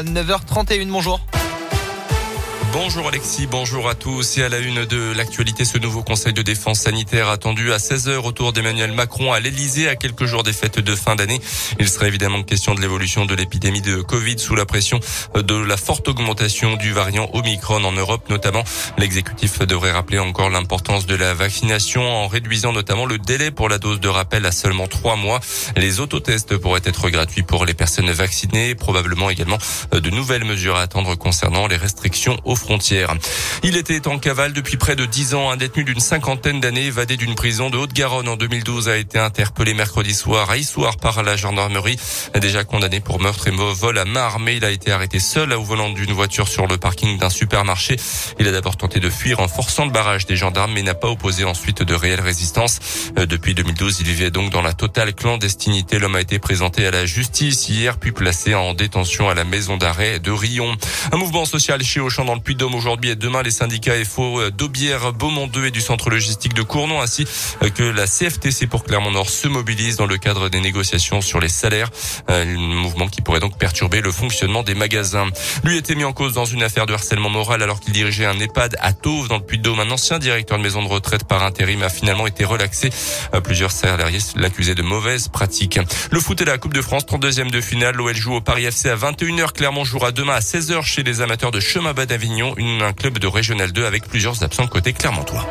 9h31, bonjour. Bonjour Alexis, bonjour à tous. Et à la une de l'actualité, ce nouveau conseil de défense sanitaire attendu à 16h autour d'Emmanuel Macron à l'Elysée à quelques jours des fêtes de fin d'année. Il sera évidemment question de l'évolution de l'épidémie de Covid sous la pression de la forte augmentation du variant Omicron en Europe notamment. L'exécutif devrait rappeler encore l'importance de la vaccination en réduisant notamment le délai pour la dose de rappel à seulement trois mois. Les autotests pourraient être gratuits pour les personnes vaccinées. Probablement également de nouvelles mesures à attendre concernant les restrictions aux frontières. Il était en cavale depuis près de dix ans. Un détenu d'une cinquantaine d'années évadé d'une prison de Haute-Garonne en 2012 a été interpellé mercredi soir à Issoire par la gendarmerie. Déjà condamné pour meurtre et vol à main armée, il a été arrêté seul au volant d'une voiture sur le parking d'un supermarché. Il a d'abord tenté de fuir en forçant le barrage des gendarmes mais n'a pas opposé ensuite de réelle résistance. Euh, depuis 2012, il vivait donc dans la totale clandestinité. L'homme a été présenté à la justice hier puis placé en détention à la maison d'arrêt de Rion. Un mouvement social chez Auchan dans le Puy-de-Dôme aujourd'hui et demain. Les syndicats FO euh, d'Aubière, Beaumont 2 et du centre logistique de Cournon ainsi euh, que la CFTC pour Clermont-Nord se mobilisent dans le cadre des négociations sur les salaires. Euh, un mouvement qui pourrait donc perturber le fonctionnement des magasins. Lui était mis en cause dans une affaire de harcèlement moral alors qu'il dirigeait un EHPAD à Tauve dans le Puy-de-Dôme. Un ancien directeur de maison de retraite par intérim a finalement été relaxé. Plusieurs salariés l'accusaient de mauvaises pratiques. Le foot et la Coupe de France, 32e de finale. L'OL joue au Paris FC à 21h. Clermont jouera demain à 16h chez les amateurs de chemin un club de Régional 2 avec plusieurs absents côté Clermontois.